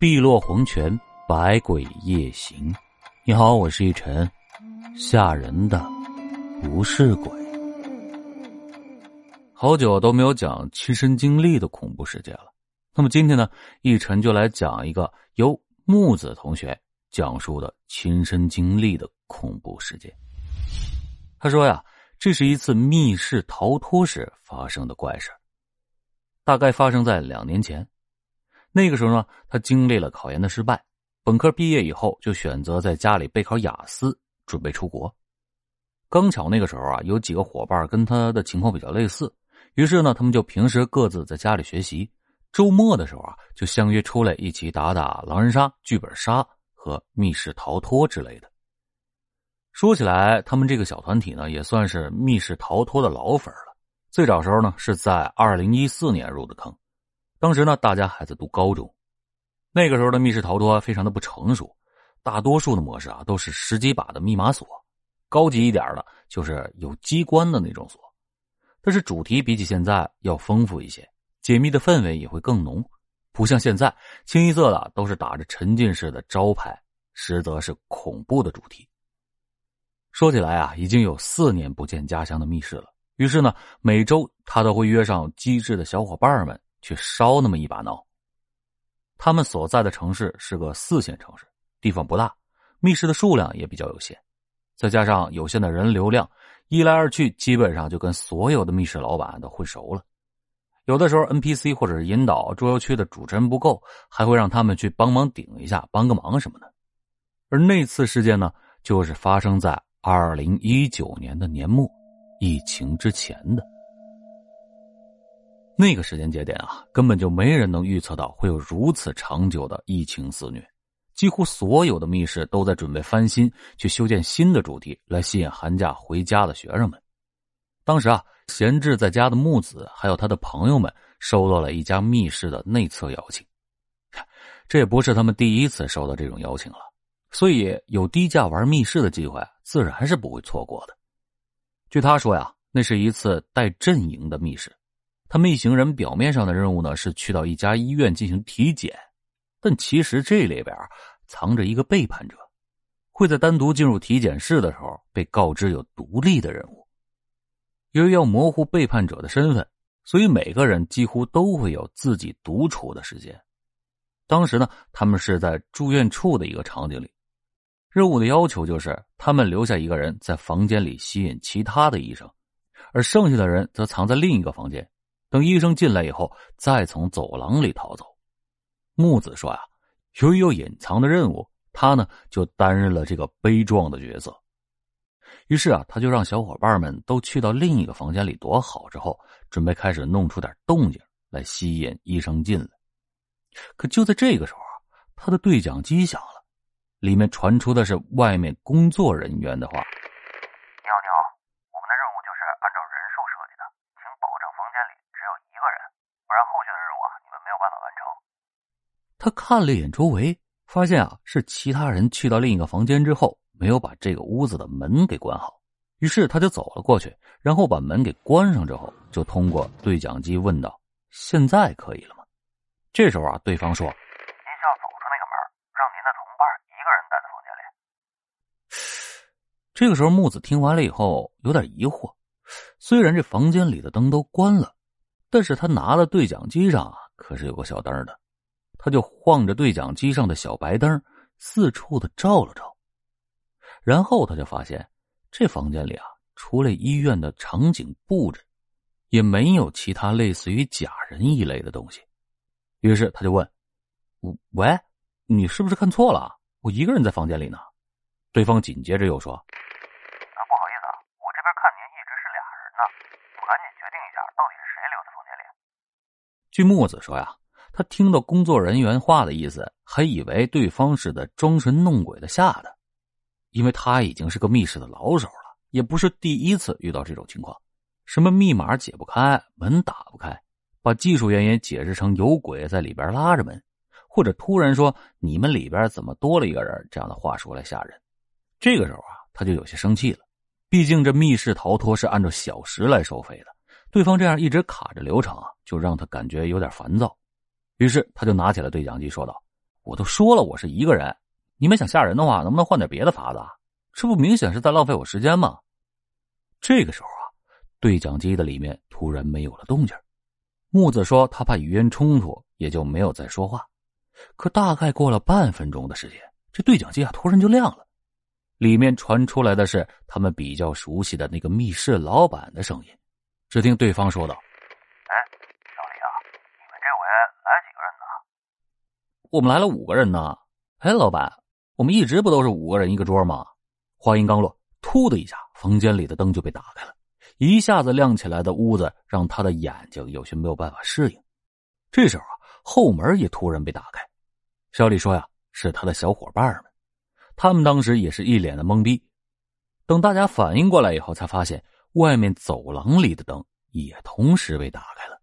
碧落黄泉，百鬼夜行。你好，我是一晨。吓人的不是鬼。好久都没有讲亲身经历的恐怖事件了。那么今天呢，一晨就来讲一个由木子同学讲述的亲身经历的恐怖事件。他说呀，这是一次密室逃脱时发生的怪事大概发生在两年前。那个时候呢，他经历了考研的失败，本科毕业以后就选择在家里备考雅思，准备出国。刚巧那个时候啊，有几个伙伴跟他的情况比较类似，于是呢，他们就平时各自在家里学习，周末的时候啊，就相约出来一起打打狼人杀、剧本杀和密室逃脱之类的。说起来，他们这个小团体呢，也算是密室逃脱的老粉了。最早时候呢，是在二零一四年入的坑。当时呢，大家还在读高中，那个时候的密室逃脱非常的不成熟，大多数的模式啊都是十几把的密码锁，高级一点的就是有机关的那种锁，但是主题比起现在要丰富一些，解密的氛围也会更浓，不像现在清一色的都是打着沉浸式的招牌，实则是恐怖的主题。说起来啊，已经有四年不见家乡的密室了，于是呢，每周他都会约上机智的小伙伴们。去烧那么一把闹。他们所在的城市是个四线城市，地方不大，密室的数量也比较有限，再加上有限的人流量，一来二去，基本上就跟所有的密室老板都混熟了。有的时候 NPC 或者是引导桌游区的主持人不够，还会让他们去帮忙顶一下，帮个忙什么的。而那次事件呢，就是发生在二零一九年的年末，疫情之前的。那个时间节点啊，根本就没人能预测到会有如此长久的疫情肆虐，几乎所有的密室都在准备翻新，去修建新的主题来吸引寒假回家的学生们。当时啊，闲置在家的木子还有他的朋友们收到了一家密室的内测邀请，这也不是他们第一次收到这种邀请了，所以有低价玩密室的机会，自然是不会错过的。据他说呀，那是一次带阵营的密室。他们一行人表面上的任务呢是去到一家医院进行体检，但其实这里边藏着一个背叛者，会在单独进入体检室的时候被告知有独立的任务。由于要模糊背叛者的身份，所以每个人几乎都会有自己独处的时间。当时呢，他们是在住院处的一个场景里，任务的要求就是他们留下一个人在房间里吸引其他的医生，而剩下的人则藏在另一个房间。等医生进来以后，再从走廊里逃走。木子说：“呀，由于有隐藏的任务，他呢就担任了这个悲壮的角色。于是啊，他就让小伙伴们都去到另一个房间里躲好之后，准备开始弄出点动静来吸引医生进来。可就在这个时候，他的对讲机响了，里面传出的是外面工作人员的话。”他看了一眼周围，发现啊是其他人去到另一个房间之后，没有把这个屋子的门给关好，于是他就走了过去，然后把门给关上之后，就通过对讲机问道：“现在可以了吗？”这时候啊，对方说：“您需要走出那个门，让您的同伴一个人待在房间里。”这个时候，木子听完了以后有点疑惑，虽然这房间里的灯都关了，但是他拿的对讲机上啊可是有个小灯的。他就晃着对讲机上的小白灯，四处的照了照，然后他就发现，这房间里啊，除了医院的场景布置，也没有其他类似于假人一类的东西。于是他就问：“喂，你是不是看错了？我一个人在房间里呢。”对方紧接着又说：“啊，不好意思，我这边看您一直是俩人呢，我赶紧决定一下，到底是谁留在房间里。”据木子说呀。他听到工作人员话的意思，还以为对方是在装神弄鬼的吓他，因为他已经是个密室的老手了，也不是第一次遇到这种情况。什么密码解不开，门打不开，把技术原因解释成有鬼在里边拉着门，或者突然说你们里边怎么多了一个人这样的话说来吓人。这个时候啊，他就有些生气了，毕竟这密室逃脱是按照小时来收费的，对方这样一直卡着流程啊，就让他感觉有点烦躁。于是他就拿起了对讲机说道：“我都说了我是一个人，你们想吓人的话，能不能换点别的法子？这不明显是在浪费我时间吗？这个时候啊，对讲机的里面突然没有了动静。木子说他怕语言冲突，也就没有再说话。可大概过了半分钟的时间，这对讲机啊突然就亮了，里面传出来的是他们比较熟悉的那个密室老板的声音。只听对方说道：“哎，小李啊，你们这回来几个人呢？我们来了五个人呢。哎，老板，我们一直不都是五个人一个桌吗？”话音刚落，突的一下，房间里的灯就被打开了，一下子亮起来的屋子让他的眼睛有些没有办法适应。这时候啊，后门也突然被打开。小李说：“呀，是他的小伙伴们，他们当时也是一脸的懵逼。等大家反应过来以后，才发现外面走廊里的灯也同时被打开了，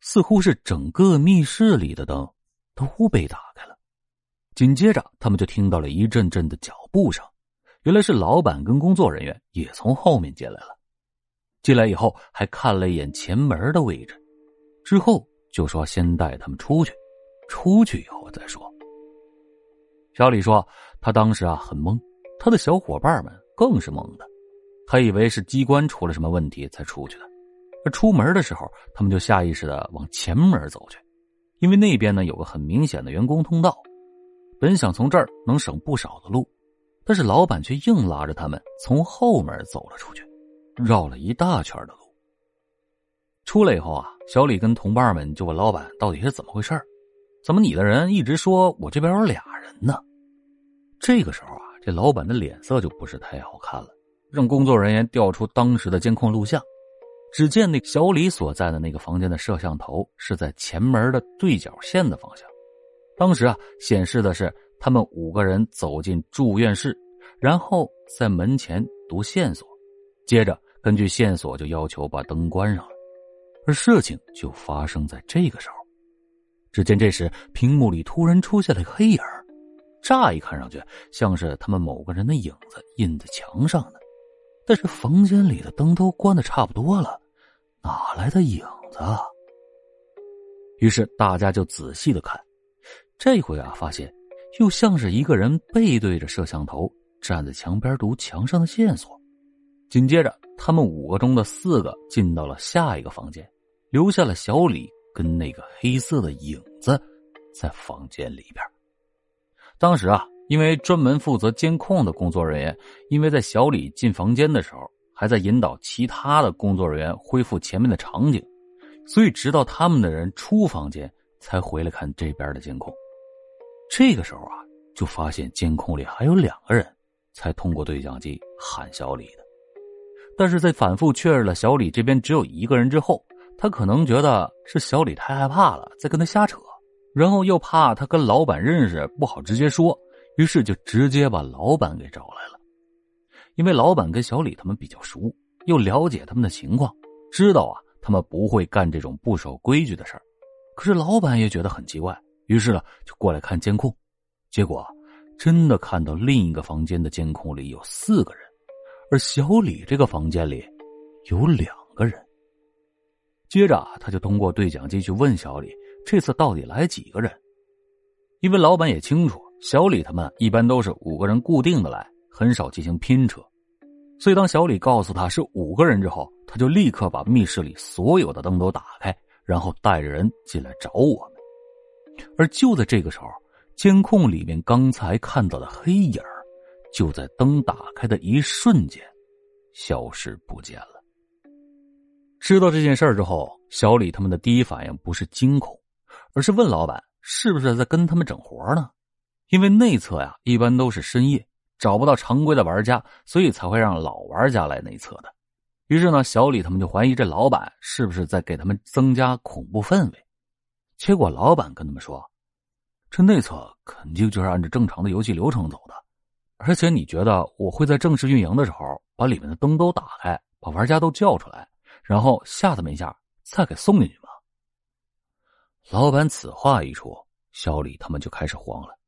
似乎是整个密室里的灯都被打开了。紧接着，他们就听到了一阵阵的脚步声。”原来是老板跟工作人员也从后面进来了，进来以后还看了一眼前门的位置，之后就说先带他们出去，出去以后再说。小李说他当时啊很懵，他的小伙伴们更是懵的，还以为是机关出了什么问题才出去的。出门的时候，他们就下意识的往前门走去，因为那边呢有个很明显的员工通道，本想从这儿能省不少的路。但是老板却硬拉着他们从后门走了出去，绕了一大圈的路。出来以后啊，小李跟同伴们就问老板到底是怎么回事怎么你的人一直说我这边有俩人呢？这个时候啊，这老板的脸色就不是太好看了，让工作人员调出当时的监控录像。只见那小李所在的那个房间的摄像头是在前门的对角线的方向，当时啊显示的是。他们五个人走进住院室，然后在门前读线索，接着根据线索就要求把灯关上了。而事情就发生在这个时候。只见这时屏幕里突然出现了个黑影乍一看上去像是他们某个人的影子印在墙上的，但是房间里的灯都关的差不多了，哪来的影子？于是大家就仔细的看，这回啊发现。又像是一个人背对着摄像头站在墙边读墙上的线索。紧接着，他们五个中的四个进到了下一个房间，留下了小李跟那个黑色的影子在房间里边。当时啊，因为专门负责监控的工作人员，因为在小李进房间的时候还在引导其他的工作人员恢复前面的场景，所以直到他们的人出房间才回来看这边的监控。这个时候啊，就发现监控里还有两个人，才通过对讲机喊小李的。但是在反复确认了小李这边只有一个人之后，他可能觉得是小李太害怕了，在跟他瞎扯，然后又怕他跟老板认识不好直接说，于是就直接把老板给找来了。因为老板跟小李他们比较熟，又了解他们的情况，知道啊他们不会干这种不守规矩的事儿。可是老板也觉得很奇怪。于是呢，就过来看监控，结果真的看到另一个房间的监控里有四个人，而小李这个房间里有两个人。接着啊，他就通过对讲机去问小李，这次到底来几个人？因为老板也清楚，小李他们一般都是五个人固定的来，很少进行拼车，所以当小李告诉他是五个人之后，他就立刻把密室里所有的灯都打开，然后带着人进来找我们。而就在这个时候，监控里面刚才看到的黑影就在灯打开的一瞬间消失不见了。知道这件事之后，小李他们的第一反应不是惊恐，而是问老板是不是在跟他们整活呢？因为内测呀，一般都是深夜找不到常规的玩家，所以才会让老玩家来内测的。于是呢，小李他们就怀疑这老板是不是在给他们增加恐怖氛围。结果老板跟他们说：“这内测肯定就是按照正常的游戏流程走的，而且你觉得我会在正式运营的时候把里面的灯都打开，把玩家都叫出来，然后吓他们一下，再给送进去吗？”老板此话一出，小李他们就开始慌了。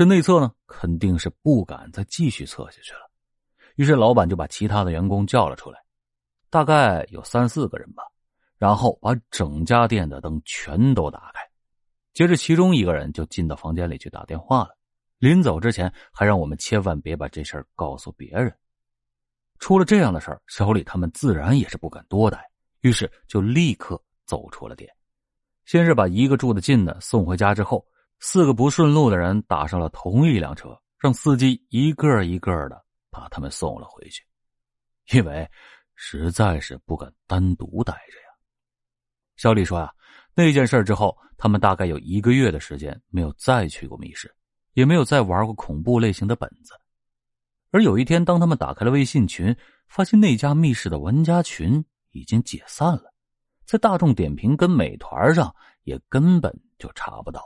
这内测呢，肯定是不敢再继续测下去了。于是老板就把其他的员工叫了出来，大概有三四个人吧。然后把整家店的灯全都打开，接着，其中一个人就进到房间里去打电话了。临走之前，还让我们千万别把这事儿告诉别人。出了这样的事儿，小李他们自然也是不敢多待，于是就立刻走出了店。先是把一个住的近的送回家，之后四个不顺路的人打上了同一辆车，让司机一个一个的把他们送了回去，因为实在是不敢单独待着呀。小李说呀，那件事之后，他们大概有一个月的时间没有再去过密室，也没有再玩过恐怖类型的本子。而有一天，当他们打开了微信群，发现那家密室的玩家群已经解散了，在大众点评跟美团上也根本就查不到，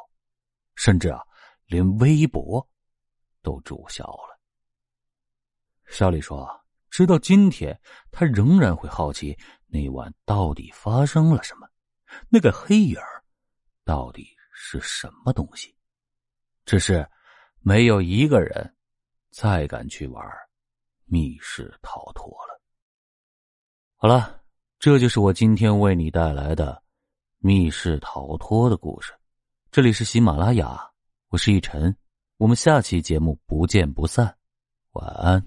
甚至啊，连微博都注销了。小李说：“直到今天，他仍然会好奇那晚到底发生了什么，那个黑影到底是什么东西。只是没有一个人。”再敢去玩密室逃脱了。好了，这就是我今天为你带来的密室逃脱的故事。这里是喜马拉雅，我是一晨，我们下期节目不见不散。晚安。